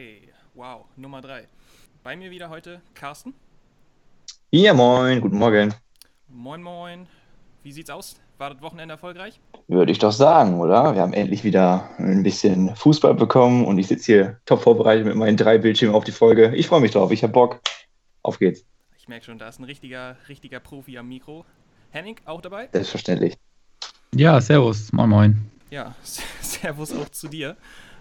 3. Wow, Nummer 3. Bei mir wieder heute Carsten. Ja, moin, guten Morgen. Moin, moin. Wie sieht's aus? War das Wochenende erfolgreich? Würde ich doch sagen, oder? Wir haben endlich wieder ein bisschen Fußball bekommen und ich sitze hier top vorbereitet mit meinen drei Bildschirmen auf die Folge. Ich freue mich drauf, ich habe Bock. Auf geht's. Ich merke schon, da ist ein richtiger, richtiger Profi am Mikro. Henning, auch dabei? Selbstverständlich. Ja, servus, moin moin. Ja, servus auch zu dir.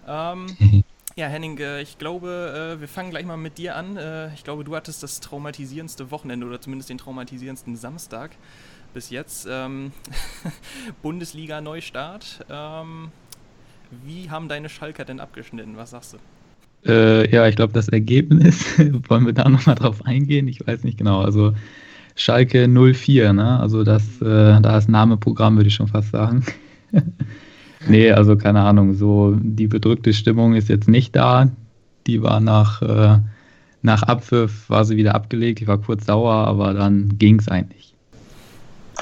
Ähm, ja, Henning, ich glaube, äh, wir fangen gleich mal mit dir an. Äh, ich glaube, du hattest das traumatisierendste Wochenende oder zumindest den traumatisierendsten Samstag bis jetzt. Ähm, Bundesliga-Neustart. Ähm, wie haben deine Schalker denn abgeschnitten? Was sagst du? Äh, ja, ich glaube, das Ergebnis, wollen wir da nochmal drauf eingehen? Ich weiß nicht genau. Also Schalke 04, ne? Also das, äh, da ist Nameprogramm, würde ich schon fast sagen. nee, also keine Ahnung, so die bedrückte Stimmung ist jetzt nicht da. Die war nach, äh, nach Abpfiff, war sie wieder abgelegt. Ich war kurz sauer, aber dann ging es eigentlich.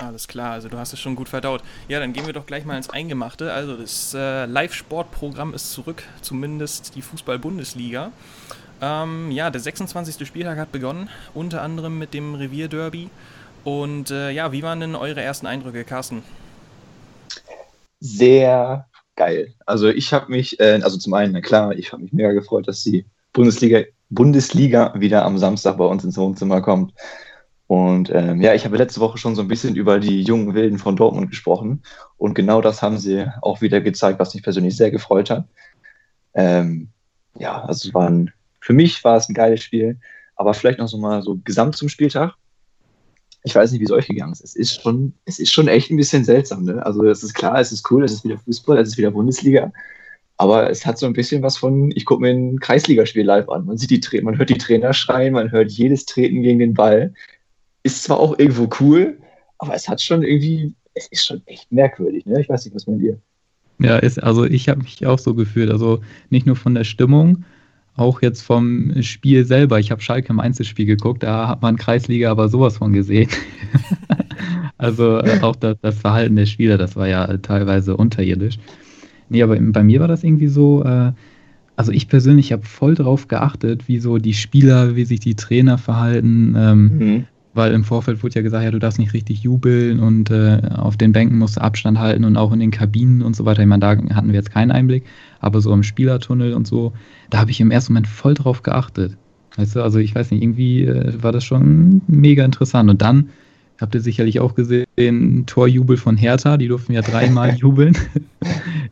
Alles klar, also du hast es schon gut verdaut. Ja, dann gehen wir doch gleich mal ins Eingemachte. Also das äh, Live-Sport-Programm ist zurück, zumindest die Fußball-Bundesliga. Ähm, ja, der 26. Spieltag hat begonnen, unter anderem mit dem Revierderby. Und äh, ja, wie waren denn eure ersten Eindrücke, Carsten? Sehr geil. Also ich habe mich, äh, also zum einen, na klar, ich habe mich mega gefreut, dass die Bundesliga, Bundesliga wieder am Samstag bei uns ins Wohnzimmer kommt. Und ähm, ja, ich habe letzte Woche schon so ein bisschen über die jungen Wilden von Dortmund gesprochen. Und genau das haben sie auch wieder gezeigt, was mich persönlich sehr gefreut hat. Ähm, ja, also es war ein für mich war es ein geiles Spiel, aber vielleicht noch so mal so gesamt zum Spieltag. Ich weiß nicht, wie es euch gegangen ist. Es ist schon, es ist schon echt ein bisschen seltsam. Ne? Also es ist klar, es ist cool, es ist wieder Fußball, es ist wieder Bundesliga. Aber es hat so ein bisschen was von, ich gucke mir ein Kreisligaspiel live an. Man sieht die, man hört die Trainer schreien, man hört jedes Treten gegen den Ball. Ist zwar auch irgendwo cool, aber es hat schon irgendwie, es ist schon echt merkwürdig. Ne? Ich weiß nicht, was meint ihr? Ja, ist, also ich habe mich auch so gefühlt. Also nicht nur von der Stimmung, auch jetzt vom Spiel selber. Ich habe Schalke im Einzelspiel geguckt, da hat man Kreisliga aber sowas von gesehen. also äh, auch das, das, Verhalten der Spieler, das war ja teilweise unterirdisch. Nee, aber bei mir war das irgendwie so, äh, also ich persönlich habe voll drauf geachtet, wie so die Spieler, wie sich die Trainer verhalten. Ähm, mhm weil im Vorfeld wurde ja gesagt, ja, du darfst nicht richtig jubeln und äh, auf den Bänken musst du Abstand halten und auch in den Kabinen und so weiter. Ich meine, da hatten wir jetzt keinen Einblick, aber so im Spielertunnel und so, da habe ich im ersten Moment voll drauf geachtet. Weißt du, also ich weiß nicht, irgendwie äh, war das schon mega interessant. Und dann Habt ihr sicherlich auch gesehen, Torjubel von Hertha, die durften ja dreimal jubeln.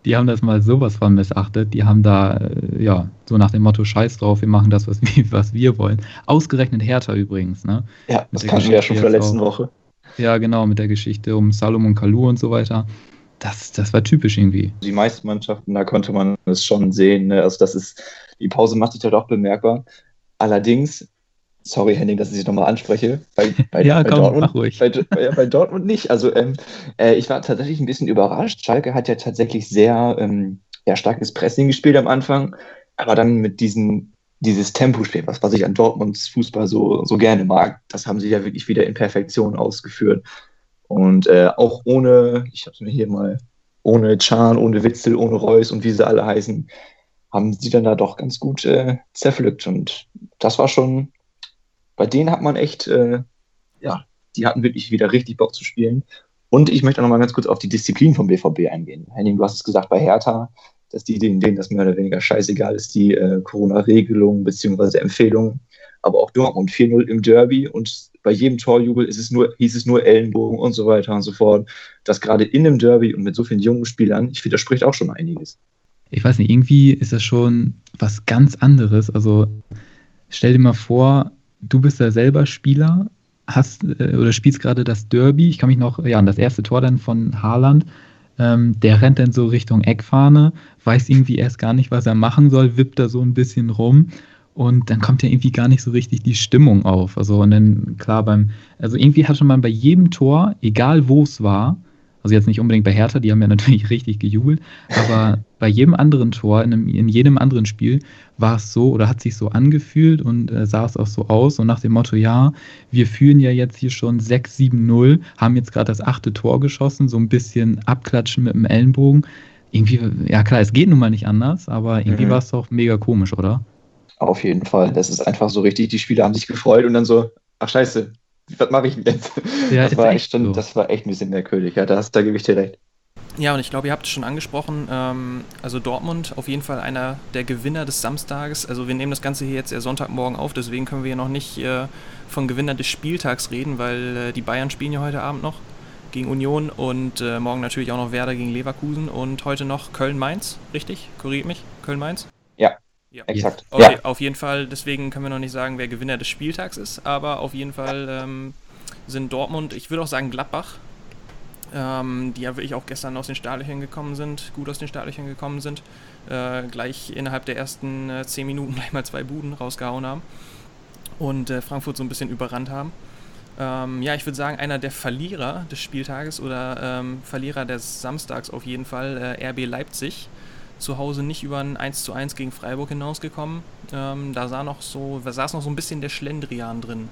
die haben das mal sowas von missachtet. Die haben da, äh, ja, so nach dem Motto, scheiß drauf, wir machen das, was wir, was wir wollen. Ausgerechnet Hertha übrigens, ne? Ja, das kannten wir ja schon vor der letzten Woche. Ja, genau, mit der Geschichte um Salomon Kalou und so weiter. Das, das war typisch irgendwie. Die meisten Mannschaften, da konnte man es schon sehen. Ne? Also das ist, die Pause macht sich ja doch bemerkbar. Allerdings sorry Henning, dass ich dich nochmal anspreche. Bei, bei, ja, bei komm, Dortmund, ruhig. Bei, bei, Dortmund nicht. Also ähm, äh, ich war tatsächlich ein bisschen überrascht. Schalke hat ja tatsächlich sehr ähm, ja, starkes Pressing gespielt am Anfang, aber dann mit diesem dieses Tempospiel, was, was ich an Dortmunds Fußball so, so gerne mag, das haben sie ja wirklich wieder in Perfektion ausgeführt. Und äh, auch ohne, ich habe es mir hier mal, ohne Chan, ohne Witzel, ohne Reus und wie sie alle heißen, haben sie dann da doch ganz gut äh, zerpflückt. Und das war schon, bei denen hat man echt, äh, ja, die hatten wirklich wieder richtig Bock zu spielen. Und ich möchte auch noch mal ganz kurz auf die Disziplin vom BVB eingehen. Henning, du hast es gesagt bei Hertha, dass die denen, das mehr oder weniger scheißegal ist, die äh, Corona-Regelung bzw. Empfehlungen. Aber auch Dortmund 4-0 im Derby und bei jedem Torjubel ist es nur, hieß es nur Ellenbogen und so weiter und so fort. Das gerade in einem Derby und mit so vielen jungen Spielern, ich finde, das spricht auch schon einiges. Ich weiß nicht, irgendwie ist das schon was ganz anderes. Also stell dir mal vor, du bist ja selber Spieler, hast äh, oder spielst gerade das Derby. Ich kann mich noch, ja, an das erste Tor dann von Haaland. Ähm, der rennt dann so Richtung Eckfahne, weiß irgendwie erst gar nicht, was er machen soll, wippt da so ein bisschen rum und dann kommt ja irgendwie gar nicht so richtig die Stimmung auf. Also und dann klar beim, also irgendwie hatte man bei jedem Tor, egal wo es war, also jetzt nicht unbedingt bei Hertha, die haben ja natürlich richtig gejubelt, aber bei jedem anderen Tor, in, einem, in jedem anderen Spiel, war es so oder hat sich so angefühlt und äh, sah es auch so aus und nach dem Motto, ja, wir führen ja jetzt hier schon 6-7-0, haben jetzt gerade das achte Tor geschossen, so ein bisschen abklatschen mit dem Ellenbogen. Irgendwie, ja klar, es geht nun mal nicht anders, aber irgendwie mhm. war es doch mega komisch, oder? Auf jeden Fall. Das ist einfach so richtig, die Spieler haben sich gefreut und dann so, ach scheiße, was mache ich denn jetzt? Ja, das, war echt, so. das war echt ein bisschen merkwürdig, ja, da, da gebe ich dir recht. Ja, und ich glaube, ihr habt es schon angesprochen, ähm, also Dortmund auf jeden Fall einer der Gewinner des Samstages. Also wir nehmen das Ganze hier jetzt eher Sonntagmorgen auf, deswegen können wir ja noch nicht äh, von Gewinner des Spieltags reden, weil äh, die Bayern spielen ja heute Abend noch gegen Union und äh, morgen natürlich auch noch Werder gegen Leverkusen und heute noch Köln-Mainz, richtig? Korrigiert mich? Köln-Mainz? Ja, ja, exakt. Okay, ja. auf jeden Fall, deswegen können wir noch nicht sagen, wer Gewinner des Spieltags ist, aber auf jeden Fall ähm, sind Dortmund, ich würde auch sagen Gladbach, ähm, die ja wirklich auch gestern aus den Startlöchern gekommen sind, gut aus den Startlöchern gekommen sind, äh, gleich innerhalb der ersten äh, 10 Minuten gleich mal zwei Buden rausgehauen haben und äh, Frankfurt so ein bisschen überrannt haben. Ähm, ja, ich würde sagen, einer der Verlierer des Spieltages oder ähm, Verlierer des Samstags auf jeden Fall, äh, RB Leipzig. Zu Hause nicht über ein 1 zu 1 gegen Freiburg hinausgekommen. Ähm, da sah noch so, da saß noch so ein bisschen der Schlendrian drin.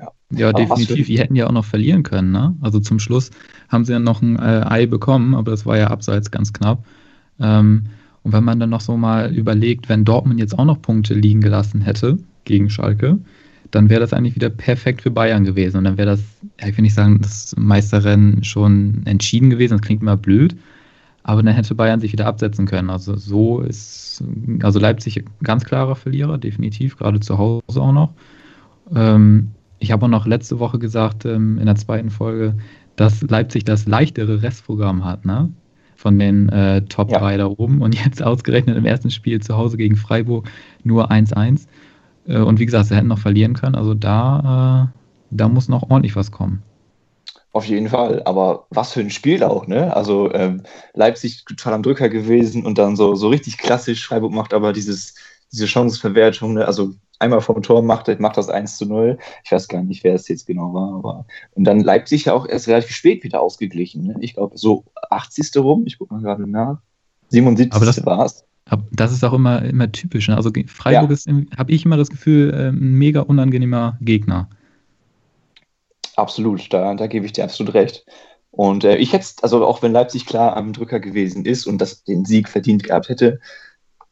Ja, ja definitiv. Die hätten ja auch noch verlieren können. Ne? Also zum Schluss haben sie ja noch ein äh, Ei bekommen, aber das war ja abseits ganz knapp. Ähm, und wenn man dann noch so mal überlegt, wenn Dortmund jetzt auch noch Punkte liegen gelassen hätte gegen Schalke, dann wäre das eigentlich wieder perfekt für Bayern gewesen. Und dann wäre das, ja, ich will nicht sagen, das Meisterrennen schon entschieden gewesen, das klingt immer blöd, aber dann hätte Bayern sich wieder absetzen können. Also so ist, also Leipzig ganz klarer Verlierer, definitiv, gerade zu Hause auch noch. Ähm, ich habe auch noch letzte Woche gesagt, ähm, in der zweiten Folge, dass Leipzig das leichtere Restprogramm hat, ne? Von den äh, Top ja. 3 da oben. Und jetzt ausgerechnet im ersten Spiel zu Hause gegen Freiburg nur 1-1. Äh, und wie gesagt, sie hätten noch verlieren können. Also da, äh, da muss noch ordentlich was kommen. Auf jeden Fall, aber was für ein Spiel auch, ne? Also ähm, Leipzig total am Drücker gewesen und dann so, so richtig klassisch. Freiburg macht aber dieses, diese Chancenverwertung, ne? also einmal vom Tor macht, macht das 1 zu 0. Ich weiß gar nicht, wer es jetzt genau war, aber und dann Leipzig ja auch erst relativ spät wieder ausgeglichen. Ne? Ich glaube, so 80. rum, ich gucke mal gerade nach. 77. war es. Das ist auch immer, immer typisch. Ne? Also Freiburg ja. ist, habe ich immer das Gefühl, äh, ein mega unangenehmer Gegner. Absolut, da, da gebe ich dir absolut recht. Und äh, ich hätte, also auch wenn Leipzig klar am Drücker gewesen ist und das den Sieg verdient gehabt hätte,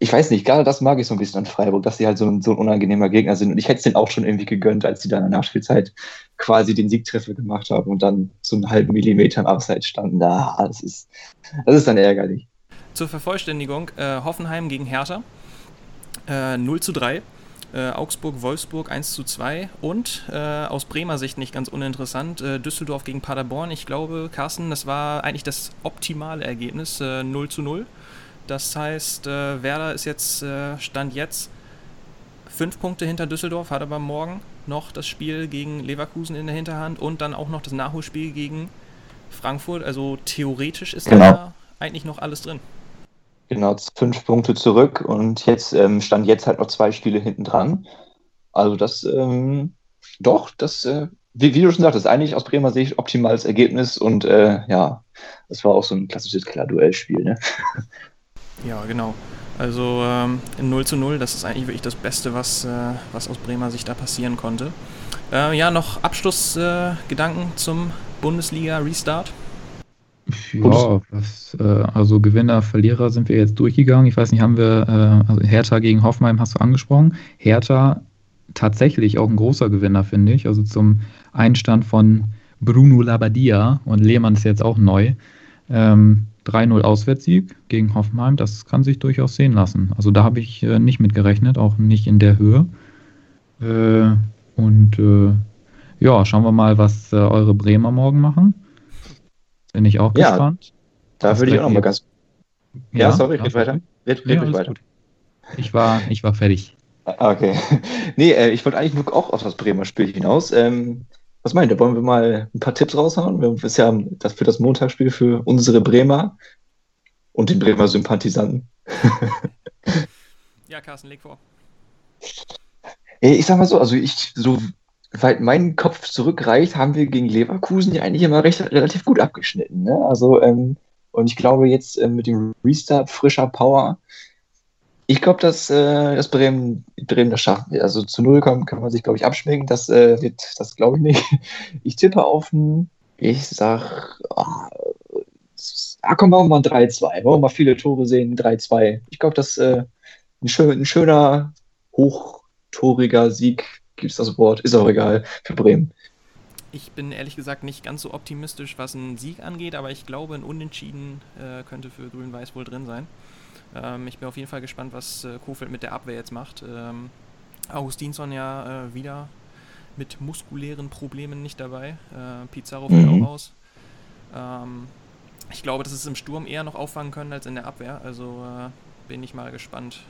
ich weiß nicht, gerade das mag ich so ein bisschen an Freiburg, dass sie halt so ein, so ein unangenehmer Gegner sind. Und ich hätte es denen auch schon irgendwie gegönnt, als sie dann in der Nachspielzeit quasi den Siegtreffer gemacht haben und dann so einen halben Millimeter im Abseits standen. Da, das ist, das ist dann ärgerlich. Zur Vervollständigung, äh, Hoffenheim gegen Hertha, äh, 0 zu 3. Äh, Augsburg-Wolfsburg 1 zu 2 und äh, aus Bremer Sicht nicht ganz uninteressant, äh, Düsseldorf gegen Paderborn. Ich glaube, Carsten, das war eigentlich das optimale Ergebnis, 0 äh, zu 0. Das heißt, äh, Werder ist jetzt, äh, Stand jetzt, fünf Punkte hinter Düsseldorf, hat aber morgen noch das Spiel gegen Leverkusen in der Hinterhand und dann auch noch das Nachholspiel gegen Frankfurt. Also theoretisch ist genau. da eigentlich noch alles drin. Genau, fünf Punkte zurück und jetzt ähm, stand jetzt halt noch zwei Spiele hinten dran. Also das, ähm, doch, das, äh, wie, wie, du schon sagtest, eigentlich aus Bremer Sicht optimales Ergebnis und äh, ja, das war auch so ein klassisches Klar-Duellspiel. Ne? Ja, genau. Also ähm, 0 zu 0, das ist eigentlich wirklich das Beste, was, äh, was aus Bremer Sicht da passieren konnte. Äh, ja, noch Abschlussgedanken äh, zum Bundesliga-Restart? Ja, was, äh, also Gewinner, Verlierer sind wir jetzt durchgegangen. Ich weiß nicht, haben wir äh, also Hertha gegen Hoffenheim hast du angesprochen. Hertha tatsächlich auch ein großer Gewinner, finde ich. Also zum Einstand von Bruno Labbadia und Lehmann ist jetzt auch neu. Ähm, 3-0 Auswärtssieg gegen Hoffenheim, das kann sich durchaus sehen lassen. Also da habe ich äh, nicht mit gerechnet, auch nicht in der Höhe. Äh, und äh, ja, schauen wir mal, was äh, eure Bremer morgen machen. Bin ich auch ja, gespannt. Da würde ich auch noch mal ganz. Ja, ja sorry, red weiter. Red, red ja, weiter. Gut. Ich war, ich war fertig. Ah, okay. nee, äh, ich wollte eigentlich nur auch auf das Bremer Spiel hinaus. Ähm, was meint ihr? Wollen wir mal ein paar Tipps raushauen? Wir haben ja das für das Montagsspiel für unsere Bremer und den Bremer Sympathisanten. ja, Carsten, leg vor. Ich sag mal so, also ich, so weit mein Kopf zurückreicht, haben wir gegen Leverkusen ja eigentlich immer recht, relativ gut abgeschnitten. Ne? Also, ähm, und ich glaube jetzt äh, mit dem Restart frischer Power ich glaube, dass, äh, dass Bremen, Bremen das schaffen wird. Also zu Null kann, kann man sich, glaube ich, abschminken. Das äh, wird, das glaube ich nicht. Ich tippe auf ein, ich sag, ah, ah komm, machen wir mal ein 3-2. Wollen wir mal viele Tore sehen, 3-2. Ich glaube, das äh, ein, schön, ein schöner, hochtoriger Sieg, gibt es das Wort, ist auch egal, für Bremen. Ich bin ehrlich gesagt nicht ganz so optimistisch, was einen Sieg angeht, aber ich glaube, ein Unentschieden äh, könnte für Grün-Weiß wohl drin sein. Ähm, ich bin auf jeden Fall gespannt, was äh, Kofeld mit der Abwehr jetzt macht. Ähm, Augustinsson ja äh, wieder mit muskulären Problemen nicht dabei. Äh, Pizarro fällt mhm. auch aus. Ähm, ich glaube, dass es im Sturm eher noch auffangen können als in der Abwehr. Also äh, bin ich mal gespannt.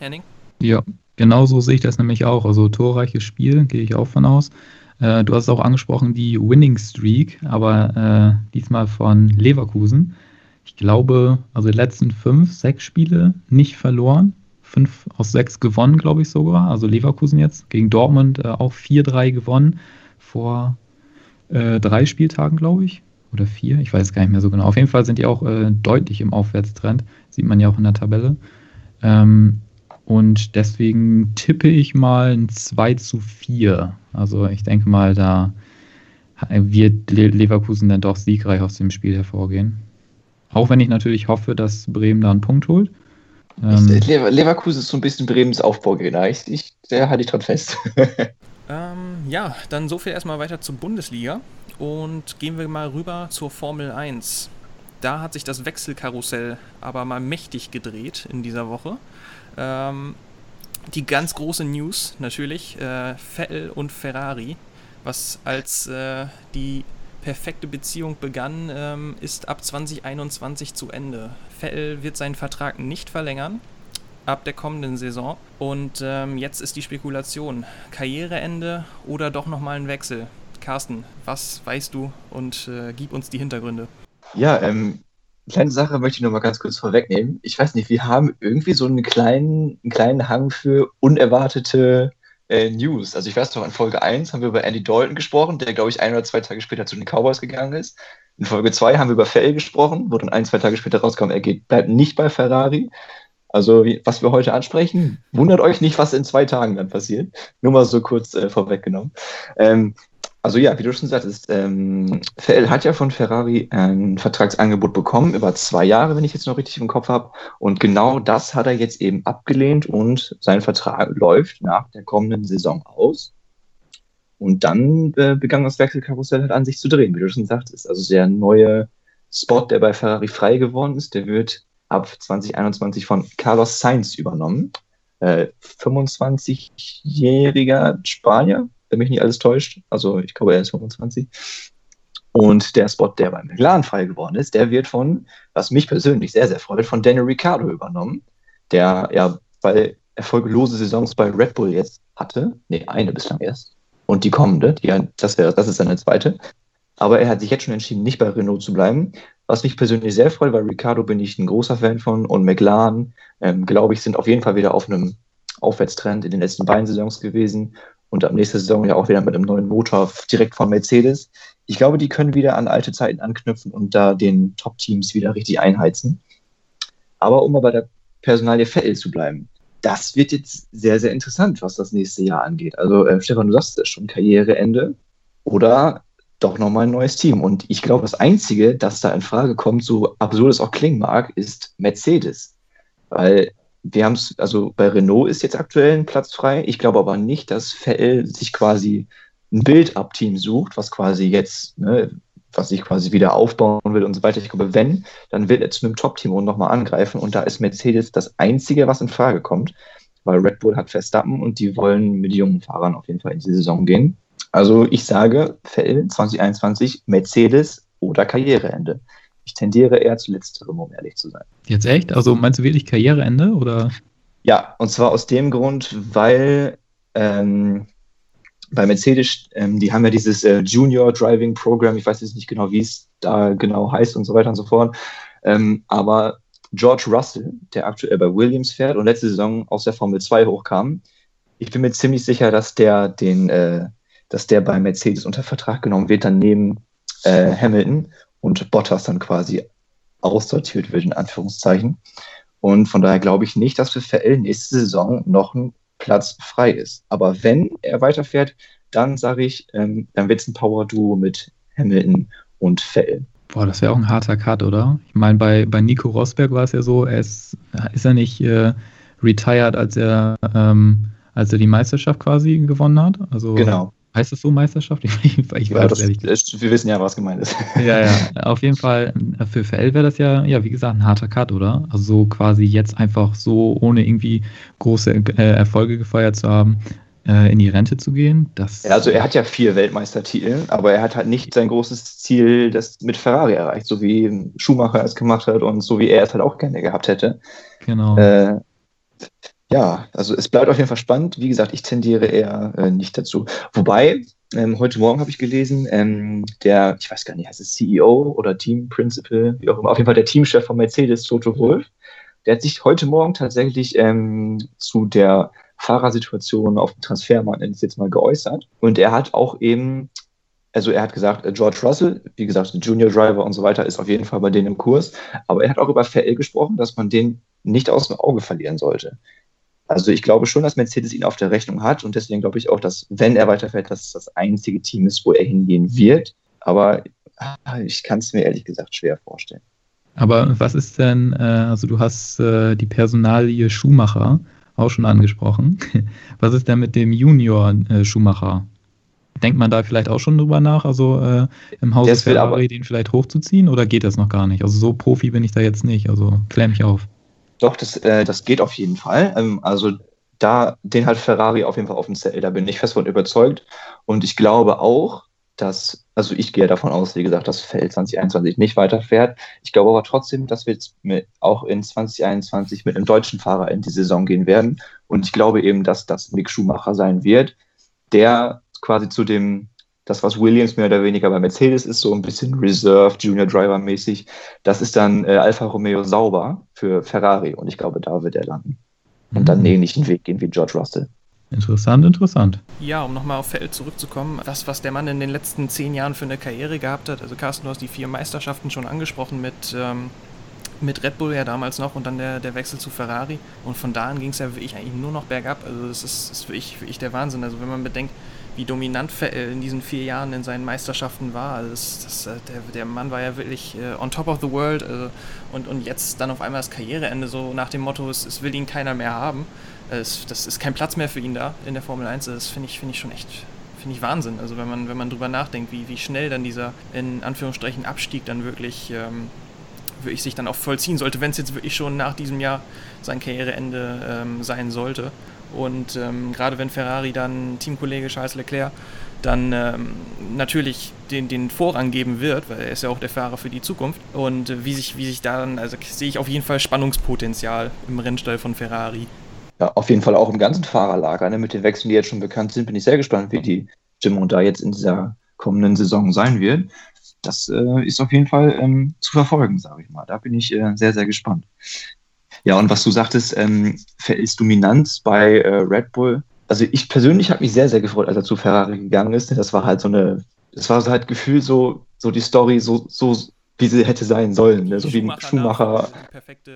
Henning? Ja, genau so sehe ich das nämlich auch. Also torreiches Spiel, gehe ich auch von aus. Äh, du hast auch angesprochen, die Winning Streak, aber äh, diesmal von Leverkusen. Ich glaube, also die letzten fünf, sechs Spiele nicht verloren. Fünf aus sechs gewonnen, glaube ich sogar. Also Leverkusen jetzt gegen Dortmund äh, auch 4-3 gewonnen vor äh, drei Spieltagen, glaube ich. Oder vier, ich weiß gar nicht mehr so genau. Auf jeden Fall sind die auch äh, deutlich im Aufwärtstrend. Sieht man ja auch in der Tabelle. Ähm, und deswegen tippe ich mal ein 2 zu 4. Also ich denke mal, da wird Leverkusen dann doch siegreich aus dem Spiel hervorgehen. Auch wenn ich natürlich hoffe, dass Bremen da einen Punkt holt. Ähm, Leverkusen ist so ein bisschen Bremens Aufbaugegner. Ich, ich, der halte ich dran fest. ähm, ja, dann so viel erstmal weiter zur Bundesliga. Und gehen wir mal rüber zur Formel 1. Da hat sich das Wechselkarussell aber mal mächtig gedreht in dieser Woche. Ähm, die ganz große News natürlich, äh, Vettel und Ferrari, was als äh, die perfekte Beziehung begann, ähm, ist ab 2021 zu Ende. Vettel wird seinen Vertrag nicht verlängern ab der kommenden Saison und ähm, jetzt ist die Spekulation, Karriereende oder doch nochmal ein Wechsel. Carsten, was weißt du und äh, gib uns die Hintergründe. Ja, ähm, kleine Sache möchte ich noch mal ganz kurz vorwegnehmen. Ich weiß nicht, wir haben irgendwie so einen kleinen, einen kleinen Hang für unerwartete äh, News. Also ich weiß noch, in Folge 1 haben wir über Andy Dalton gesprochen, der, glaube ich, ein oder zwei Tage später zu den Cowboys gegangen ist. In Folge 2 haben wir über Fell gesprochen, wo dann ein, zwei Tage später rauskam, er geht, bleibt nicht bei Ferrari. Also, wie, was wir heute ansprechen, wundert euch nicht, was in zwei Tagen dann passiert. Nur mal so kurz äh, vorweggenommen. Ähm, also ja, wie du schon sagtest, ähm, Vettel hat ja von Ferrari ein Vertragsangebot bekommen über zwei Jahre, wenn ich jetzt noch richtig im Kopf habe. Und genau das hat er jetzt eben abgelehnt und sein Vertrag läuft nach der kommenden Saison aus. Und dann äh, begann das Wechselkarussell halt an sich zu drehen, wie du schon sagtest. Also der neue Spot, der bei Ferrari frei geworden ist, der wird ab 2021 von Carlos Sainz übernommen. Äh, 25-jähriger Spanier, wenn mich nicht alles täuscht. Also ich glaube, er ist 25. Und der Spot, der beim McLaren frei geworden ist, der wird von, was mich persönlich sehr, sehr freut, von Daniel Ricciardo übernommen, der ja bei erfolglose Saisons bei Red Bull jetzt hatte. Nee, eine bislang erst. Und die kommende, die, das, wär, das ist seine zweite. Aber er hat sich jetzt schon entschieden, nicht bei Renault zu bleiben. Was mich persönlich sehr freut, weil Ricciardo bin ich ein großer Fan von und McLaren, ähm, glaube ich, sind auf jeden Fall wieder auf einem Aufwärtstrend in den letzten beiden Saisons gewesen und ab nächster Saison ja auch wieder mit einem neuen Motor direkt von Mercedes. Ich glaube, die können wieder an alte Zeiten anknüpfen und da den Top-Teams wieder richtig einheizen. Aber um mal bei der Personalie Vettel zu bleiben, das wird jetzt sehr, sehr interessant, was das nächste Jahr angeht. Also, äh, Stefan, du sagst es schon, Karriereende oder doch nochmal ein neues Team. Und ich glaube, das Einzige, das da in Frage kommt, so absurd es auch klingen mag, ist Mercedes. Weil wir haben es, also bei Renault ist jetzt aktuell ein Platz frei. Ich glaube aber nicht, dass Vettel sich quasi ein Bild-Up-Team sucht, was quasi jetzt, ne, was sich quasi wieder aufbauen will und so weiter. Ich glaube, wenn, dann wird er zu einem Top-Team und nochmal angreifen. Und da ist Mercedes das Einzige, was in Frage kommt, weil Red Bull hat Verstappen und die wollen mit jungen Fahrern auf jeden Fall in die Saison gehen. Also ich sage, Vettel 2021, Mercedes oder Karriereende. Ich tendiere eher zu letzterem, um ehrlich zu sein. Jetzt echt? Also meinst du wirklich Karriereende oder? Ja, und zwar aus dem Grund, weil ähm, bei Mercedes, ähm, die haben ja dieses äh, Junior Driving Program, ich weiß jetzt nicht genau, wie es da genau heißt und so weiter und so fort. Ähm, aber George Russell, der aktuell bei Williams fährt und letzte Saison aus der Formel 2 hochkam, ich bin mir ziemlich sicher, dass der den, äh, dass der bei Mercedes unter Vertrag genommen wird, dann neben äh, Hamilton und Bottas dann quasi aussortiert wird, in Anführungszeichen. Und von daher glaube ich nicht, dass für VL nächste Saison noch ein Platz frei ist. Aber wenn er weiterfährt, dann sage ich, ähm, dann wird es ein Power-Duo mit Hamilton und Vettel. Boah, das wäre auch ein harter Cut, oder? Ich meine, bei, bei Nico Rosberg war es ja so, er ist, ist er nicht äh, retired, als er, ähm, als er die Meisterschaft quasi gewonnen hat. Also, genau. Heißt das so Meisterschaft? Ich, ich ja, das, das, wir wissen ja, was gemeint ist. Ja, ja. Auf jeden Fall, für FL wäre das ja, ja, wie gesagt, ein harter Cut, oder? Also so quasi jetzt einfach so, ohne irgendwie große äh, Erfolge gefeiert zu haben, äh, in die Rente zu gehen. Das ja, also er hat ja vier Weltmeistertitel, aber er hat halt nicht sein großes Ziel, das mit Ferrari erreicht, so wie Schumacher es gemacht hat und so wie er es halt auch gerne gehabt hätte. Genau. Äh, ja, also es bleibt auf jeden Fall spannend. Wie gesagt, ich tendiere eher äh, nicht dazu. Wobei, ähm, heute Morgen habe ich gelesen, ähm, der, ich weiß gar nicht, heißt es CEO oder Team Principal, wie auch immer, auf jeden Fall der Teamchef von Mercedes, Toto Wolf, der hat sich heute Morgen tatsächlich ähm, zu der Fahrersituation auf dem Transfermarkt jetzt mal geäußert. Und er hat auch eben, also er hat gesagt, äh, George Russell, wie gesagt, Junior Driver und so weiter, ist auf jeden Fall bei denen im Kurs. Aber er hat auch über Vettel gesprochen, dass man den nicht aus dem Auge verlieren sollte. Also ich glaube schon, dass Mercedes ihn auf der Rechnung hat und deswegen glaube ich auch, dass wenn er weiterfährt, dass das einzige Team ist, wo er hingehen wird. Aber ah, ich kann es mir ehrlich gesagt schwer vorstellen. Aber was ist denn, äh, also du hast äh, die Personalie Schumacher auch schon angesprochen. Was ist denn mit dem Junior äh, Schumacher? Denkt man da vielleicht auch schon drüber nach, also äh, im Hause Ferrari den vielleicht hochzuziehen oder geht das noch gar nicht? Also so Profi bin ich da jetzt nicht, also klär mich auf. Doch, das, äh, das geht auf jeden Fall. Ähm, also da, den hat Ferrari auf jeden Fall auf dem Zettel, da bin ich fest von überzeugt. Und ich glaube auch, dass, also ich gehe davon aus, wie gesagt, dass Feld 2021 nicht weiterfährt. Ich glaube aber trotzdem, dass wir jetzt mit, auch in 2021 mit einem deutschen Fahrer in die Saison gehen werden. Und ich glaube eben, dass das Mick Schumacher sein wird, der quasi zu dem das, was Williams mehr oder weniger bei Mercedes ist, so ein bisschen Reserve, Junior Driver mäßig, das ist dann äh, Alfa Romeo sauber für Ferrari und ich glaube, da wird er landen. Und dann einen mhm. ähnlichen Weg gehen wie George Russell. Interessant, interessant. Ja, um nochmal auf Feld zurückzukommen, was, was der Mann in den letzten zehn Jahren für eine Karriere gehabt hat. Also Carsten, du hast die vier Meisterschaften schon angesprochen mit, ähm, mit Red Bull ja damals noch und dann der, der Wechsel zu Ferrari. Und von da an ging es ja wirklich eigentlich nur noch bergab. Also das ist, ist wirklich, wirklich der Wahnsinn. Also wenn man bedenkt, wie dominant Vettel in diesen vier Jahren in seinen Meisterschaften war. Also das, das, äh, der, der Mann war ja wirklich äh, on top of the world äh, und, und jetzt dann auf einmal das Karriereende so nach dem Motto, es, es will ihn keiner mehr haben. Äh, es, das ist kein Platz mehr für ihn da in der Formel 1. Das finde ich, find ich schon echt finde ich Wahnsinn. Also wenn man, wenn man drüber nachdenkt, wie, wie schnell dann dieser in Anführungsstrichen Abstieg dann wirklich, ähm, wirklich sich dann auch vollziehen sollte, wenn es jetzt wirklich schon nach diesem Jahr sein Karriereende ähm, sein sollte. Und ähm, gerade wenn Ferrari dann Teamkollege Charles Leclerc dann ähm, natürlich den, den Vorrang geben wird, weil er ist ja auch der Fahrer für die Zukunft. Und äh, wie sich, wie sich dann, also sehe ich auf jeden Fall Spannungspotenzial im Rennstall von Ferrari. Ja, auf jeden Fall auch im ganzen Fahrerlager. Ne? Mit den Wechseln, die jetzt schon bekannt sind, bin ich sehr gespannt, wie die Stimmung da jetzt in dieser kommenden Saison sein wird. Das äh, ist auf jeden Fall ähm, zu verfolgen, sage ich mal. Da bin ich äh, sehr, sehr gespannt. Ja, und was du sagtest, ähm, ist Dominanz bei äh, Red Bull. Also ich persönlich habe mich sehr, sehr gefreut, als er zu Ferrari gegangen ist. Das war halt so eine, das war so halt Gefühl so, so die Story so, so wie sie hätte sein sollen. Ne? So wie Schumacher.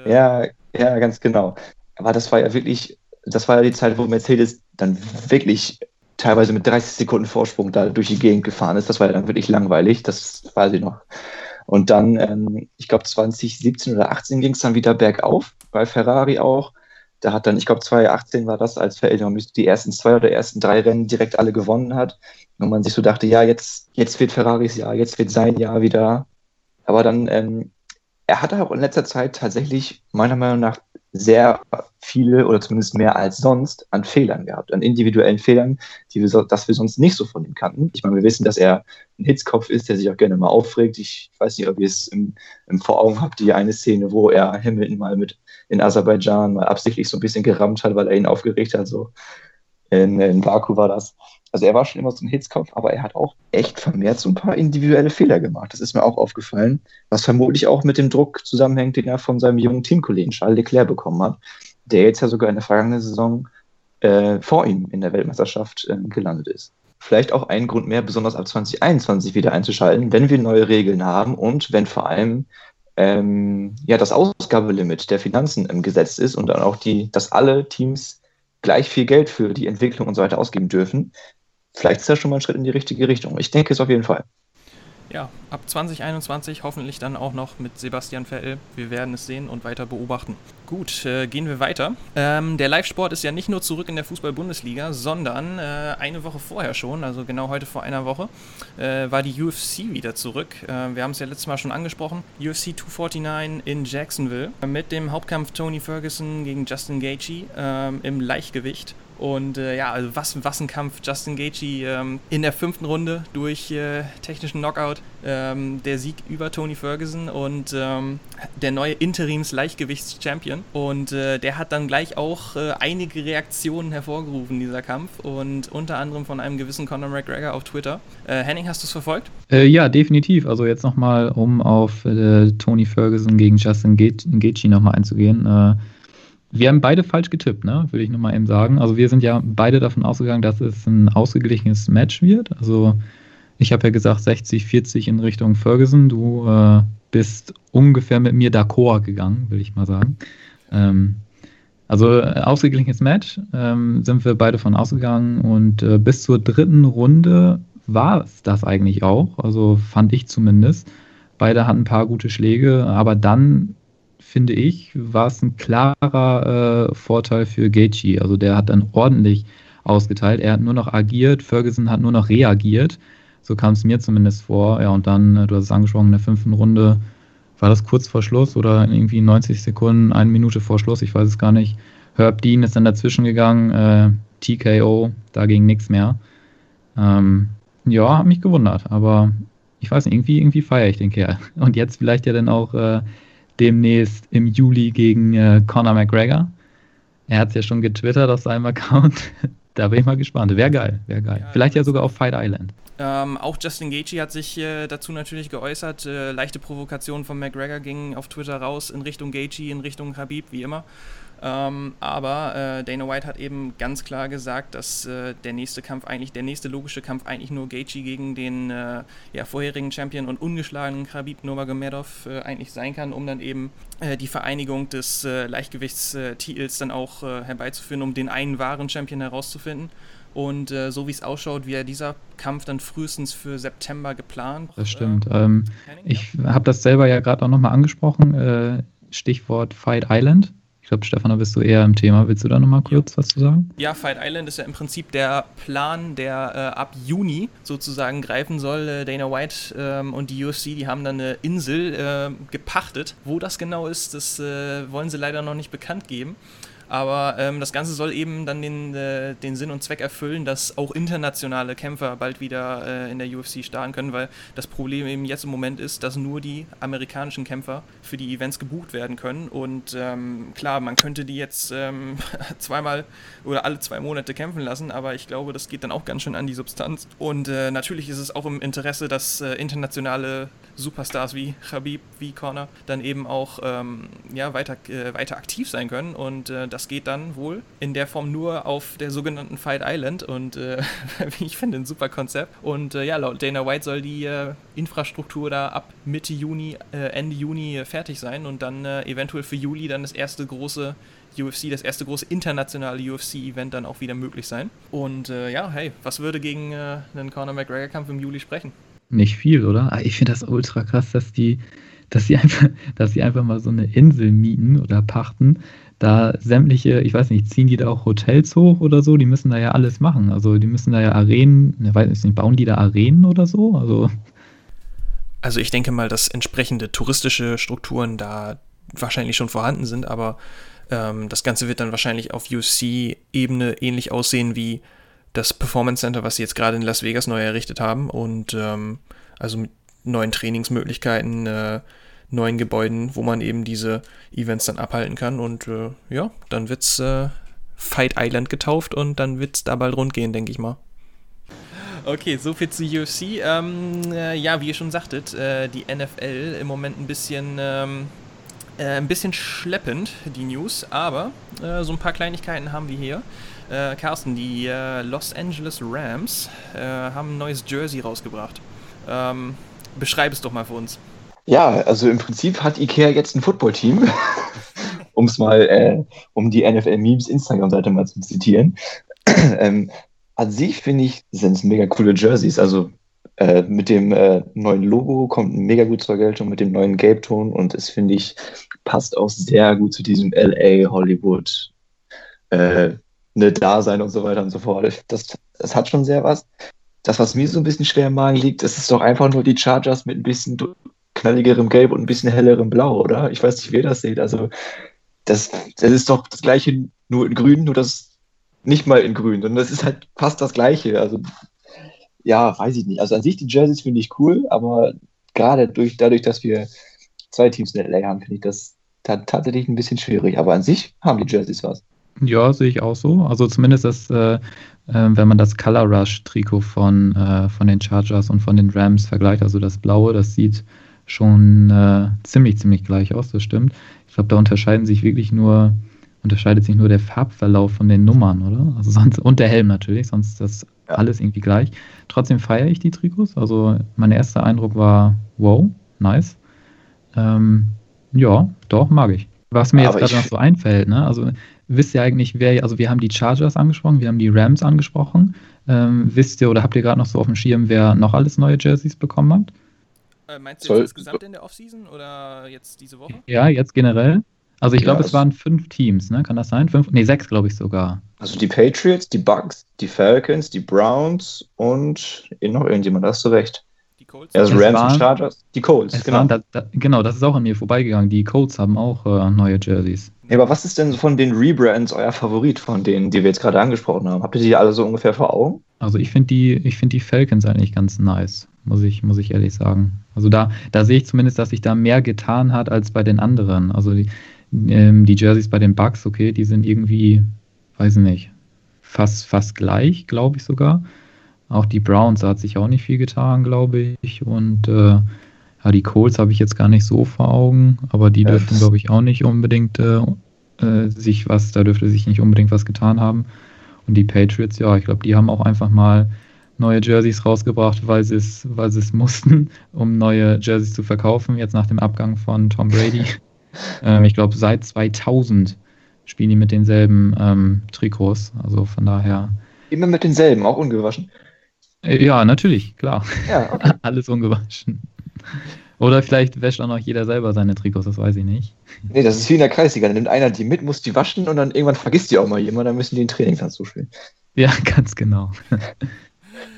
Ja, ja, ganz genau. Aber das war ja wirklich, das war ja die Zeit, wo Mercedes dann wirklich teilweise mit 30 Sekunden Vorsprung da durch die Gegend gefahren ist. Das war ja dann wirklich langweilig. Das weiß ich noch. Und dann, ähm, ich glaube, 2017 oder 18 ging es dann wieder bergauf, bei Ferrari auch. Da hat dann, ich glaube, 2018 war das, als Verälterung die ersten zwei oder ersten drei Rennen direkt alle gewonnen hat. Und man sich so dachte, ja, jetzt, jetzt wird Ferraris Jahr, jetzt wird sein Jahr wieder. Aber dann, ähm, er hatte auch in letzter Zeit tatsächlich meiner Meinung nach sehr viele oder zumindest mehr als sonst an Fehlern gehabt, an individuellen Fehlern, die wir, so, dass wir sonst nicht so von ihm kannten. Ich meine, wir wissen, dass er ein Hitzkopf ist, der sich auch gerne mal aufregt. Ich weiß nicht, ob ihr es im, im Vor Augen habt, die eine Szene, wo er Hamilton mal mit in Aserbaidschan mal absichtlich so ein bisschen gerammt hat, weil er ihn aufgeregt hat. So in, in Baku war das. Also er war schon immer so ein Hitzkopf, aber er hat auch echt vermehrt so ein paar individuelle Fehler gemacht. Das ist mir auch aufgefallen, was vermutlich auch mit dem Druck zusammenhängt, den er von seinem jungen Teamkollegen Charles Leclerc bekommen hat, der jetzt ja sogar in der vergangenen Saison äh, vor ihm in der Weltmeisterschaft äh, gelandet ist. Vielleicht auch ein Grund mehr, besonders ab 2021 wieder einzuschalten, wenn wir neue Regeln haben und wenn vor allem ähm, ja, das Ausgabelimit der Finanzen im Gesetz ist und dann auch die, dass alle Teams gleich viel Geld für die Entwicklung und so weiter ausgeben dürfen, vielleicht ist das schon mal ein Schritt in die richtige Richtung. Ich denke es auf jeden Fall. ja, ab 2021 hoffentlich dann auch noch mit Sebastian Vettel. Wir werden es sehen und weiter beobachten. Gut, äh, gehen wir weiter. Ähm, der Live-Sport ist ja nicht nur zurück in der Fußball-Bundesliga, sondern äh, eine Woche vorher schon, also genau heute vor einer Woche, äh, war die UFC wieder zurück. Äh, wir haben es ja letztes Mal schon angesprochen. UFC 249 in Jacksonville mit dem Hauptkampf Tony Ferguson gegen Justin Gaethje ähm, im Leichtgewicht. Und äh, ja, also was, was ein Kampf. Justin Gaethje ähm, in der fünften Runde durch äh, technischen Knockout. Ähm, der Sieg über Tony Ferguson und ähm, der neue Interims-Leichtgewichts-Champion. Und äh, der hat dann gleich auch äh, einige Reaktionen hervorgerufen, dieser Kampf. Und unter anderem von einem gewissen Conor McGregor auf Twitter. Äh, Henning, hast du es verfolgt? Äh, ja, definitiv. Also jetzt nochmal, um auf Tony Ferguson gegen Justin Gaethje nochmal einzugehen wir haben beide falsch getippt, ne? würde ich nochmal eben sagen. Also wir sind ja beide davon ausgegangen, dass es ein ausgeglichenes Match wird. Also ich habe ja gesagt 60, 40 in Richtung Ferguson. Du äh, bist ungefähr mit mir d'accord gegangen, will ich mal sagen. Ähm, also äh, ausgeglichenes Match ähm, sind wir beide von ausgegangen und äh, bis zur dritten Runde war es das eigentlich auch. Also fand ich zumindest. Beide hatten ein paar gute Schläge, aber dann finde ich, war es ein klarer äh, Vorteil für Gaethje. Also der hat dann ordentlich ausgeteilt. Er hat nur noch agiert, Ferguson hat nur noch reagiert. So kam es mir zumindest vor. Ja, und dann, äh, du hast es angesprochen, in der fünften Runde war das kurz vor Schluss oder irgendwie 90 Sekunden, eine Minute vor Schluss, ich weiß es gar nicht. Herb Dean ist dann dazwischen gegangen, äh, TKO, da ging nichts mehr. Ähm, ja, hat mich gewundert, aber ich weiß nicht, irgendwie, irgendwie feiere ich den Kerl. Und jetzt vielleicht ja dann auch äh, demnächst im Juli gegen äh, Conor McGregor. Er hat es ja schon getwittert auf seinem Account. da bin ich mal gespannt. Wäre geil, wäre geil. Ja, Vielleicht ja sogar auf Fight Island. Ähm, auch Justin Gaethje hat sich äh, dazu natürlich geäußert. Äh, leichte Provokation von McGregor ging auf Twitter raus in Richtung Gaethje, in Richtung Habib, wie immer. Ähm, aber äh, Dana White hat eben ganz klar gesagt, dass äh, der nächste Kampf eigentlich, der nächste logische Kampf eigentlich nur Gaethje gegen den äh, ja, vorherigen Champion und ungeschlagenen Khabib Nurmagomedov äh, eigentlich sein kann, um dann eben äh, die Vereinigung des äh, Leichtgewichtstitels dann auch herbeizuführen, um den einen wahren Champion herauszufinden. Und äh, so wie es ausschaut, wäre dieser Kampf dann frühestens für September geplant. Das stimmt. Ähm, ich habe das selber ja gerade auch nochmal angesprochen. Äh, Stichwort Fight Island. Ich glaube, Stefan, da bist du eher im Thema. Willst du da nochmal kurz ja. was zu sagen? Ja, Fight Island ist ja im Prinzip der Plan, der äh, ab Juni sozusagen greifen soll. Äh, Dana White ähm, und die UFC, die haben dann eine Insel äh, gepachtet. Wo das genau ist, das äh, wollen sie leider noch nicht bekannt geben. Aber ähm, das Ganze soll eben dann den, äh, den Sinn und Zweck erfüllen, dass auch internationale Kämpfer bald wieder äh, in der UFC starten können, weil das Problem eben jetzt im Moment ist, dass nur die amerikanischen Kämpfer für die Events gebucht werden können. Und ähm, klar, man könnte die jetzt ähm, zweimal oder alle zwei Monate kämpfen lassen, aber ich glaube, das geht dann auch ganz schön an die Substanz. Und äh, natürlich ist es auch im Interesse, dass äh, internationale Superstars wie Khabib, wie Conor dann eben auch ähm, ja, weiter, äh, weiter aktiv sein können. Und äh, das geht dann wohl in der Form nur auf der sogenannten Fight Island. Und äh, ich finde, ein super Konzept. Und äh, ja, laut Dana White soll die äh, Infrastruktur da ab Mitte Juni, äh, Ende Juni fertig sein und dann eventuell für Juli dann das erste große UFC, das erste große internationale UFC-Event dann auch wieder möglich sein. Und ja, hey, was würde gegen einen Conor McGregor-Kampf im Juli sprechen? nicht viel, oder? Ah, ich finde das ultra krass, dass die, dass sie einfach, dass sie einfach mal so eine Insel mieten oder pachten. Da sämtliche, ich weiß nicht, ziehen die da auch Hotels hoch oder so? Die müssen da ja alles machen. Also die müssen da ja Arenen, ich weiß nicht, bauen die da Arenen oder so? Also. Also ich denke mal, dass entsprechende touristische Strukturen da wahrscheinlich schon vorhanden sind, aber ähm, das Ganze wird dann wahrscheinlich auf UC-Ebene ähnlich aussehen wie das Performance Center, was sie jetzt gerade in Las Vegas neu errichtet haben und ähm, also mit neuen Trainingsmöglichkeiten, äh, neuen Gebäuden, wo man eben diese Events dann abhalten kann und äh, ja, dann wird's äh, Fight Island getauft und dann wird's da bald rund gehen, denke ich mal. Okay, soviel zu UFC. Ähm, äh, ja, wie ihr schon sagtet, äh, die NFL im Moment ein bisschen, ähm, äh, ein bisschen schleppend, die News, aber äh, so ein paar Kleinigkeiten haben wir hier. Carsten, die Los Angeles Rams haben ein neues Jersey rausgebracht. Ähm, beschreib es doch mal für uns. Ja, also im Prinzip hat Ikea jetzt ein Footballteam, um es mal, äh, um die NFL Memes Instagram-Seite mal zu zitieren. ähm, an sich finde ich, sind es mega coole Jerseys. Also Äh, mit dem äh, neuen Logo kommt mega gut zur Geltung, mit dem neuen Gelbton und es finde ich, passt auch sehr gut zu diesem LA Hollywood äh, ne Dasein und so weiter und so fort. Das, das hat schon sehr was. Das, was mir so ein bisschen schwer im Magen liegt, ist doch einfach nur die Chargers mit ein bisschen knalligerem Gelb und ein bisschen hellerem Blau, oder? Ich weiß nicht, wie ihr das seht. Also, das, das ist doch das gleiche, nur in Grün, nur das nicht mal in Grün, sondern das ist halt fast das gleiche. Also, ja, weiß ich nicht. Also an sich die Jerseys finde ich cool, aber gerade durch, dadurch, dass wir zwei Teams in LA haben, finde ich das tatsächlich ein bisschen schwierig. Aber an sich haben die Jerseys was. Ja, sehe ich auch so. Also zumindest das, äh, äh, wenn man das Color Rush Trikot von, äh, von den Chargers und von den Rams vergleicht, also das blaue, das sieht schon äh, ziemlich, ziemlich gleich aus, das stimmt. Ich glaube, da unterscheiden sich wirklich nur, unterscheidet sich nur der Farbverlauf von den Nummern, oder? Also sonst, und der Helm natürlich, sonst ist das ja. alles irgendwie gleich. Trotzdem feiere ich die Trikots. Also mein erster Eindruck war, wow, nice. Ähm, ja, doch, mag ich. Was mir jetzt gerade noch so einfällt, ne? Also wisst ihr eigentlich, wer, also wir haben die Chargers angesprochen, wir haben die Rams angesprochen. Ähm, wisst ihr oder habt ihr gerade noch so auf dem Schirm, wer noch alles neue Jerseys bekommen hat? Äh, meinst du jetzt insgesamt in der Offseason oder jetzt diese Woche? Ja, jetzt generell. Also ich glaube, ja, es waren fünf Teams, ne? Kann das sein? Fünf? Nee, sechs, glaube ich sogar. Also die Patriots, die Bucks, die Falcons, die Browns und noch irgendjemand, da hast du recht. Die Colts? Ja, also Rams waren, und Chargers. Die Colts, genau. Waren, da, da, genau, das ist auch an mir vorbeigegangen. Die Colts haben auch äh, neue Jerseys. Ja, aber was ist denn von den Rebrands euer Favorit von denen, die wir jetzt gerade angesprochen haben? Habt ihr die alle so ungefähr vor Augen? Also ich finde die, find die Falcons eigentlich ganz nice, muss ich, muss ich ehrlich sagen. Also da, da sehe ich zumindest, dass sich da mehr getan hat als bei den anderen. Also die, ähm, die Jerseys bei den Bucks, okay, die sind irgendwie, weiß nicht, fast, fast gleich, glaube ich sogar. Auch die Browns hat sich auch nicht viel getan, glaube ich. Und äh, ja, die Colts habe ich jetzt gar nicht so vor Augen, aber die dürften, glaube ich, auch nicht unbedingt äh, äh, sich was, da dürfte sich nicht unbedingt was getan haben. Und die Patriots, ja, ich glaube, die haben auch einfach mal neue Jerseys rausgebracht, weil sie es, weil sie es mussten, um neue Jerseys zu verkaufen, jetzt nach dem Abgang von Tom Brady. ähm, ich glaube, seit 2000 spielen die mit denselben ähm, Trikots. Also von daher. Immer mit denselben, auch ungewaschen. Äh, ja, natürlich, klar. Ja, okay. Alles ungewaschen. Oder vielleicht wäscht auch noch jeder selber seine Trikots, das weiß ich nicht. Nee, das ist wie in der Kreisliga. Dann nimmt einer die mit, muss die waschen und dann irgendwann vergisst die auch mal jemand, dann müssen die in Trainingsplatz zuspielen. Ja, ganz genau.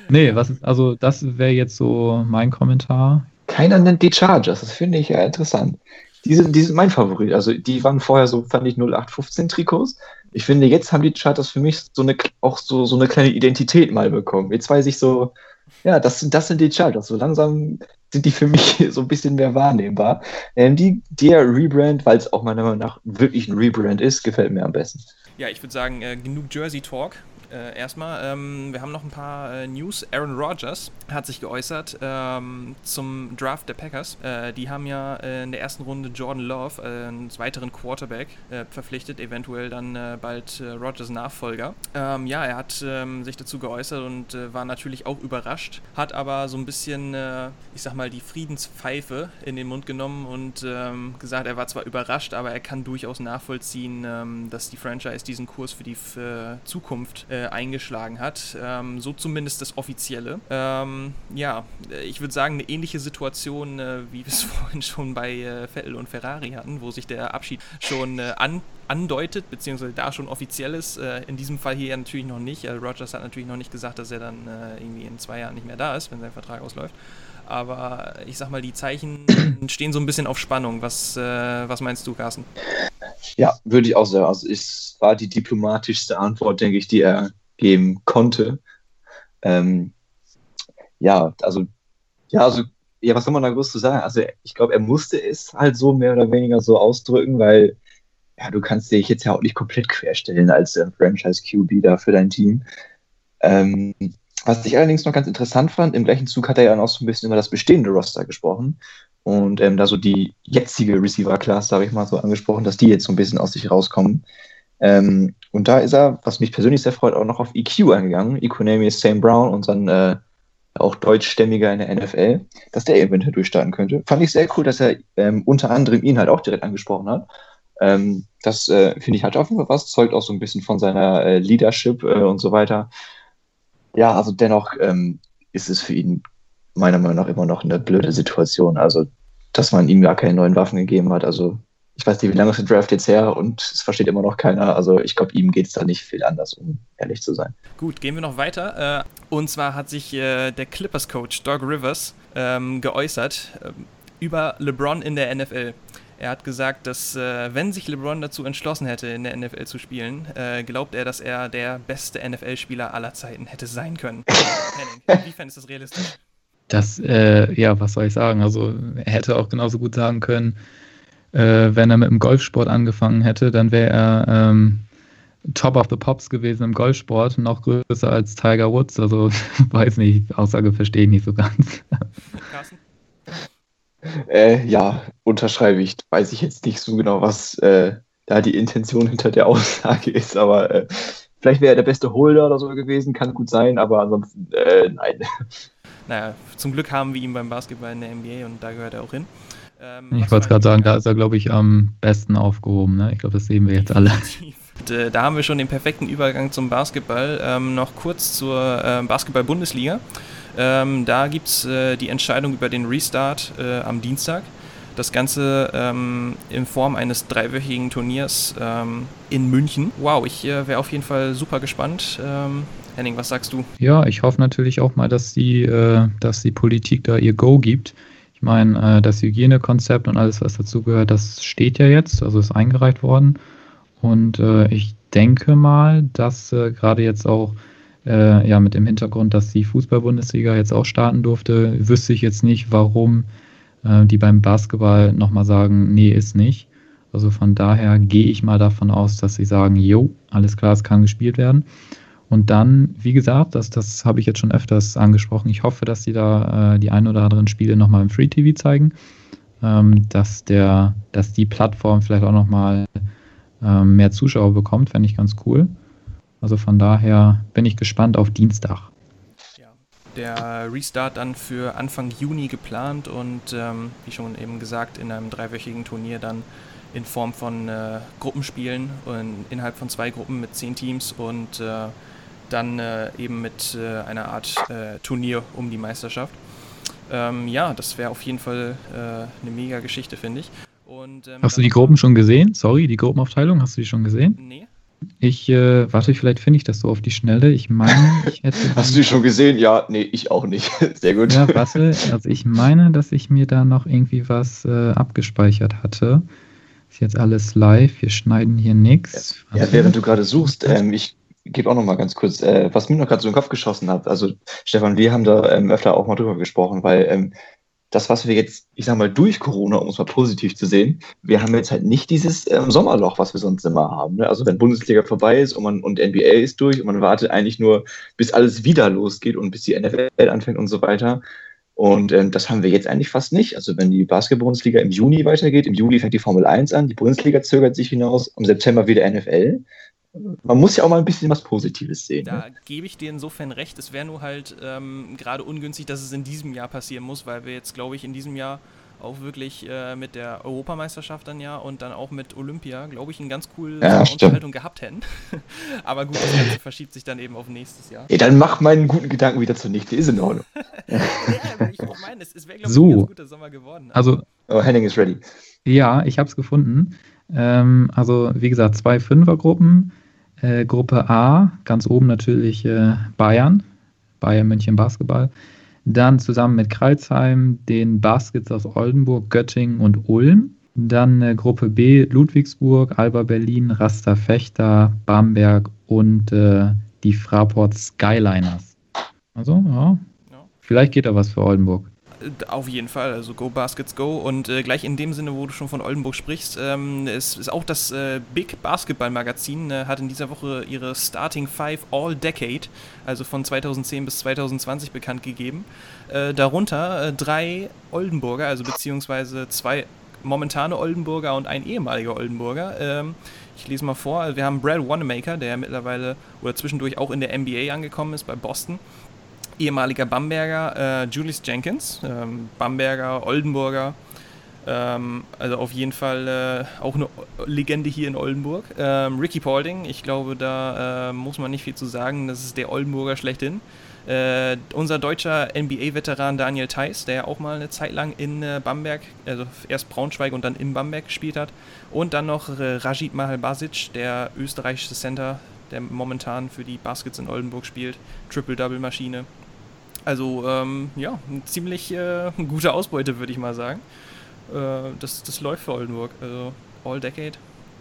Nee, was ist, also das wäre jetzt so mein Kommentar. Keiner nennt die Chargers, das finde ich ja interessant. Die sind, die sind mein Favorit. Also die waren vorher so, fand ich 0815 Trikots. Ich finde, jetzt haben die Chargers für mich so eine, auch so, so eine kleine Identität mal bekommen. Jetzt weiß ich so, ja, das sind, das sind die Chargers. So langsam sind die für mich so ein bisschen mehr wahrnehmbar. Ähm, die, der Rebrand, weil es auch meiner Meinung nach wirklich ein Rebrand ist, gefällt mir am besten. Ja, ich würde sagen, äh, genug Jersey Talk äh, erstmal. Ähm, wir haben noch ein paar äh, News. Aaron Rodgers hat sich geäußert ähm, zum Draft der Packers. Äh, die haben ja äh, in der ersten Runde Jordan Love, äh, einen weiteren Quarterback, äh, verpflichtet, eventuell dann bald Rodgers Nachfolger. Ähm, ja, er hat ähm, sich dazu geäußert und war natürlich auch überrascht, hat aber so ein bisschen, ich sag mal, die Friedenspfeife in den Mund genommen und ähm, gesagt, er war zwar überrascht, aber er kann durchaus nachvollziehen, ähm, dass die Franchise diesen Kurs für die Zukunft äh, eingeschlagen hat. Ähm, so zumindest das Offizielle. Ähm, ja, ich würde sagen, eine ähnliche Situation, äh, wie wir es vorhin schon bei äh, Vettel und Ferrari hatten, wo sich der Abschied schon äh, an andeutet, beziehungsweise da schon offiziell ist. Äh, in diesem Fall hier natürlich noch nicht. Rogers hat natürlich noch nicht gesagt, dass er dann äh, irgendwie in zwei Jahren nicht mehr da ist, wenn sein Vertrag ausläuft. Aber ich sag mal, die Zeichen stehen so ein bisschen auf Spannung. Was, äh, was meinst du, Carsten? Ja, würde ich auch sagen. Also es war die diplomatischste Antwort, denke ich, die er geben konnte. Ähm, ja, also, ja, also, ja, was soll man da groß zu sagen? Also ich glaube, er musste es halt so mehr oder weniger so ausdrücken, weil ja, du kannst dich jetzt ja auch nicht komplett querstellen als äh, Franchise QB da für dein Team. Ähm, was ich allerdings noch ganz interessant fand, im gleichen Zug hat er ja auch so ein bisschen über das bestehende Roster gesprochen und ähm, da so die jetzige Receiver-Class, habe ich mal so angesprochen, dass die jetzt so ein bisschen aus sich rauskommen. Ähm, und da ist er, was mich persönlich sehr freut, auch noch auf EQ eingegangen. ist Sam Brown, und dann äh, auch deutschstämmiger in der NFL, dass der eventuell durchstarten könnte. Fand ich sehr cool, dass er ähm, unter anderem ihn halt auch direkt angesprochen hat. Ähm, das äh, finde ich halt auf jeden Fall was, zeugt auch so ein bisschen von seiner äh, Leadership äh, und so weiter ja, also dennoch ähm, ist es für ihn meiner Meinung nach immer noch eine blöde Situation. Also, dass man ihm gar keine neuen Waffen gegeben hat. Also, ich weiß nicht, wie lange ist der Draft jetzt her und es versteht immer noch keiner. Also ich glaube, ihm geht es da nicht viel anders, um ehrlich zu sein. Gut, gehen wir noch weiter. Äh, und zwar hat sich äh, der Clippers-Coach Doug Rivers ähm, geäußert äh, über LeBron in der NFL. Er hat gesagt, dass wenn sich LeBron dazu entschlossen hätte, in der NFL zu spielen, glaubt er, dass er der beste NFL-Spieler aller Zeiten hätte sein können. Inwiefern ist das realistisch? Das, äh, ja, was soll ich sagen? Also, er hätte auch genauso gut sagen können, äh, wenn er mit dem Golfsport angefangen hätte, dann wäre er ähm, Top of the Pops gewesen im Golfsport, noch größer als Tiger Woods. Also weiß nicht, Aussage verstehe ich nicht so ganz. Äh, ja, unterschreibe ich. Weiß ich jetzt nicht so genau, was äh, da die Intention hinter der Aussage ist, aber äh, vielleicht wäre er der beste Holder oder so gewesen, kann gut sein, aber ansonsten äh, nein. Naja, zum Glück haben wir ihn beim Basketball in der NBA und da gehört er auch hin. Ähm, ich wollte gerade sagen, da ist er, glaube ich, am besten aufgehoben. Ne? Ich glaube, das sehen wir jetzt alle. Und, äh, da haben wir schon den perfekten Übergang zum Basketball. Ähm, noch kurz zur äh, Basketball-Bundesliga. Ähm, da gibt es äh, die Entscheidung über den Restart äh, am Dienstag. Das Ganze ähm, in Form eines dreiwöchigen Turniers ähm, in München. Wow, ich äh, wäre auf jeden Fall super gespannt. Ähm, Henning, was sagst du? Ja, ich hoffe natürlich auch mal, dass die, äh, dass die Politik da ihr Go gibt. Ich meine, äh, das Hygienekonzept und alles, was dazugehört, das steht ja jetzt, also ist eingereicht worden. Und äh, ich denke mal, dass gerade jetzt auch äh, ja mit dem Hintergrund, dass die Fußball-Bundesliga jetzt auch starten durfte, wüsste ich jetzt nicht, warum äh, die beim Basketball nochmal sagen, nee, ist nicht. Also von daher gehe ich mal davon aus, dass sie sagen, jo, alles klar, es kann gespielt werden. Und dann, wie gesagt, das, das habe ich jetzt schon öfters angesprochen. Ich hoffe, dass sie da äh, die ein oder anderen Spiele nochmal im Free TV zeigen, ähm, dass, der, dass die Plattform vielleicht auch nochmal ähm, mehr Zuschauer bekommt, fände ich ganz cool. Also von daher bin ich gespannt auf Dienstag. Ja, der Restart dann für Anfang Juni geplant und ähm, wie schon eben gesagt, in einem dreiwöchigen Turnier dann in Form von äh, Gruppenspielen und innerhalb von zwei Gruppen mit zehn Teams und äh, dann äh, eben mit äh, einer Art äh, Turnier um die Meisterschaft. Ähm, ja, das wäre auf jeden Fall äh, eine mega Geschichte, finde ich. Und, ähm, hast du die Gruppen schon gesehen? Sorry, die Gruppenaufteilung, hast du die schon gesehen? Nee. Ich, äh, warte, vielleicht finde ich das so auf die Schnelle. Ich meine, ich hätte. Hast du die schon gesehen? Ja, nee, ich auch nicht. Sehr gut. Ja, warte, also ich meine, dass ich mir da noch irgendwie was äh, abgespeichert hatte. Ist jetzt alles live, wir schneiden hier nichts. Ja, ja, während du gerade suchst, ähm, ich gebe auch noch mal ganz kurz, äh, was mir noch gerade so in den Kopf geschossen hat. Also Stefan, wir haben da ähm, öfter auch mal drüber gesprochen, weil ähm, das, was wir jetzt, ich sag mal, durch Corona, um es mal positiv zu sehen, wir haben jetzt halt nicht dieses ähm, Sommerloch, was wir sonst immer haben. Ne? Also wenn Bundesliga vorbei ist und, man, und NBA ist durch und man wartet eigentlich nur, bis alles wieder losgeht und bis die NFL anfängt und so weiter. Und ähm, das haben wir jetzt eigentlich fast nicht. Also wenn die Basketball-Bundesliga im Juni weitergeht, im Juli fängt die Formel 1 an, die Bundesliga zögert sich hinaus, im September wieder NFL man muss ja auch mal ein bisschen was Positives sehen. Da ne? gebe ich dir insofern recht. Es wäre nur halt ähm, gerade ungünstig, dass es in diesem Jahr passieren muss, weil wir jetzt, glaube ich, in diesem Jahr auch wirklich äh, mit der Europameisterschaft dann ja und dann auch mit Olympia, glaube ich, eine ganz coole ja, Unterhaltung gehabt hätten. Aber gut, das Ganze verschiebt sich dann eben auf nächstes Jahr. Ja, dann mach meinen guten Gedanken wieder zunichte, ist in Ordnung. ja, ich meine, es, es wäre, glaube ich, so. ein ganz guter Sommer geworden. Also, oh, Henning ist ready. Ja, ich habe es gefunden. Ähm, also, wie gesagt, zwei Fünfergruppen. Äh, Gruppe A, ganz oben natürlich äh, Bayern, Bayern München Basketball. Dann zusammen mit Kreilsheim den Baskets aus Oldenburg, Göttingen und Ulm. Dann äh, Gruppe B, Ludwigsburg, Alba Berlin, Raster Fechter, Bamberg und äh, die Fraport Skyliners. Also, ja. ja. Vielleicht geht da was für Oldenburg. Auf jeden Fall, also Go Baskets Go. Und äh, gleich in dem Sinne, wo du schon von Oldenburg sprichst, ähm, ist, ist auch das äh, Big Basketball Magazin, äh, hat in dieser Woche ihre Starting Five All Decade, also von 2010 bis 2020 bekannt gegeben. Äh, darunter äh, drei Oldenburger, also beziehungsweise zwei momentane Oldenburger und ein ehemaliger Oldenburger. Ähm, ich lese mal vor, wir haben Brad Wanamaker, der mittlerweile oder zwischendurch auch in der NBA angekommen ist bei Boston ehemaliger Bamberger, äh, Julius Jenkins, ähm, Bamberger, Oldenburger, ähm, also auf jeden Fall äh, auch eine Legende hier in Oldenburg. Ähm, Ricky Paulding, ich glaube, da äh, muss man nicht viel zu sagen, das ist der Oldenburger schlechthin. Äh, unser deutscher NBA-Veteran Daniel Theiss, der auch mal eine Zeit lang in äh, Bamberg, also erst Braunschweig und dann in Bamberg gespielt hat. Und dann noch äh, Rajid Mahalbasic, der österreichische Center, der momentan für die Baskets in Oldenburg spielt. Triple-Double-Maschine. Also, ähm, ja, eine ziemlich äh, gute Ausbeute, würde ich mal sagen. Äh, das, das läuft für Oldenburg. Also, All-Decade,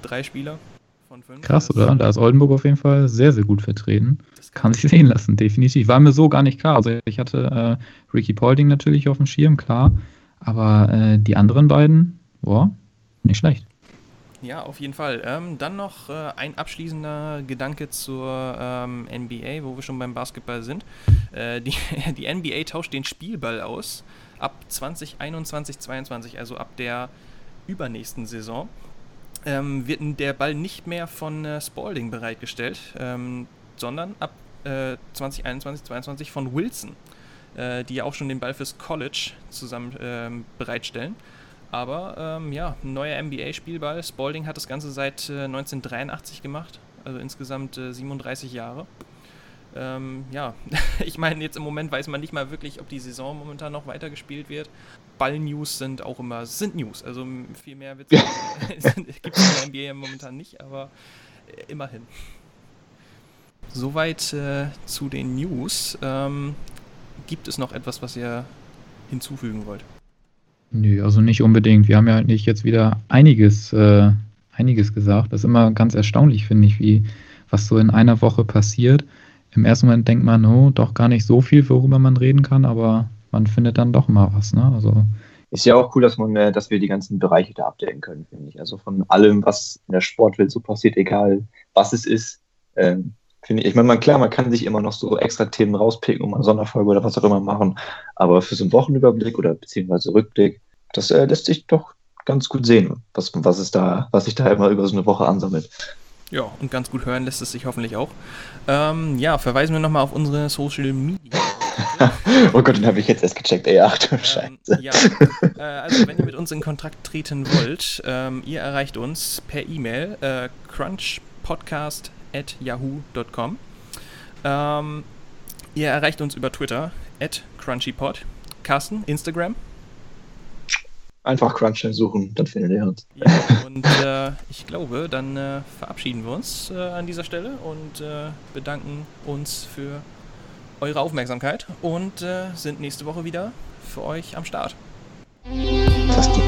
drei Spieler von fünf. Krass, oder? Da ist Oldenburg auf jeden Fall sehr, sehr gut vertreten. Das kann sich sehen lassen, definitiv. War mir so gar nicht klar. Also, ich hatte äh, Ricky Paulding natürlich auf dem Schirm, klar. Aber äh, die anderen beiden, boah, nicht schlecht. Ja, auf jeden Fall. Ähm, dann noch äh, ein abschließender Gedanke zur ähm, NBA, wo wir schon beim Basketball sind. Äh, die, die NBA tauscht den Spielball aus ab 2021, 22, also ab der übernächsten Saison. Ähm, wird der Ball nicht mehr von äh, Spalding bereitgestellt, ähm, sondern ab 2021, äh, 22 von Wilson, äh, die ja auch schon den Ball fürs College zusammen ähm, bereitstellen. Aber ähm, ja, neuer NBA-Spielball. Spalding hat das Ganze seit äh, 1983 gemacht, also insgesamt äh, 37 Jahre. Ähm, ja, ich meine, jetzt im Moment weiß man nicht mal wirklich, ob die Saison momentan noch weitergespielt wird. Ball-News sind auch immer, sind News, also viel mehr gibt es in der NBA momentan nicht, aber äh, immerhin. Soweit äh, zu den News. Ähm, gibt es noch etwas, was ihr hinzufügen wollt? Nö, also nicht unbedingt. Wir haben ja nicht jetzt wieder einiges, äh, einiges gesagt. Das ist immer ganz erstaunlich, finde ich, wie was so in einer Woche passiert. Im ersten Moment denkt man, oh, doch gar nicht so viel, worüber man reden kann, aber man findet dann doch mal was. Ne? Also ist ja auch cool, dass man, äh, dass wir die ganzen Bereiche da abdecken können, finde ich. Also von allem, was in der Sportwelt so passiert, egal was es ist, ähm, finde ich. Ich meine, klar, man kann sich immer noch so extra Themen rauspicken und mal eine Sonderfolge oder was auch immer machen, aber für so einen Wochenüberblick oder beziehungsweise Rückblick das äh, lässt sich doch ganz gut sehen, was, was, ist da, was sich da immer über so eine Woche ansammelt. Ja, und ganz gut hören lässt es sich hoffentlich auch. Ähm, ja, verweisen wir nochmal auf unsere Social Media. oh Gott, den habe ich jetzt erst gecheckt. Ey, ach du ähm, Scheiße. Ja, äh, also wenn ihr mit uns in Kontakt treten wollt, ähm, ihr erreicht uns per E-Mail äh, crunchpodcast.yahoo.com. Ähm, ihr erreicht uns über Twitter at crunchypod. Carsten, Instagram? Einfach Crunchline suchen, dann findet ihr uns. Ja, und äh, ich glaube, dann äh, verabschieden wir uns äh, an dieser Stelle und äh, bedanken uns für eure Aufmerksamkeit und äh, sind nächste Woche wieder für euch am Start. Fantastic.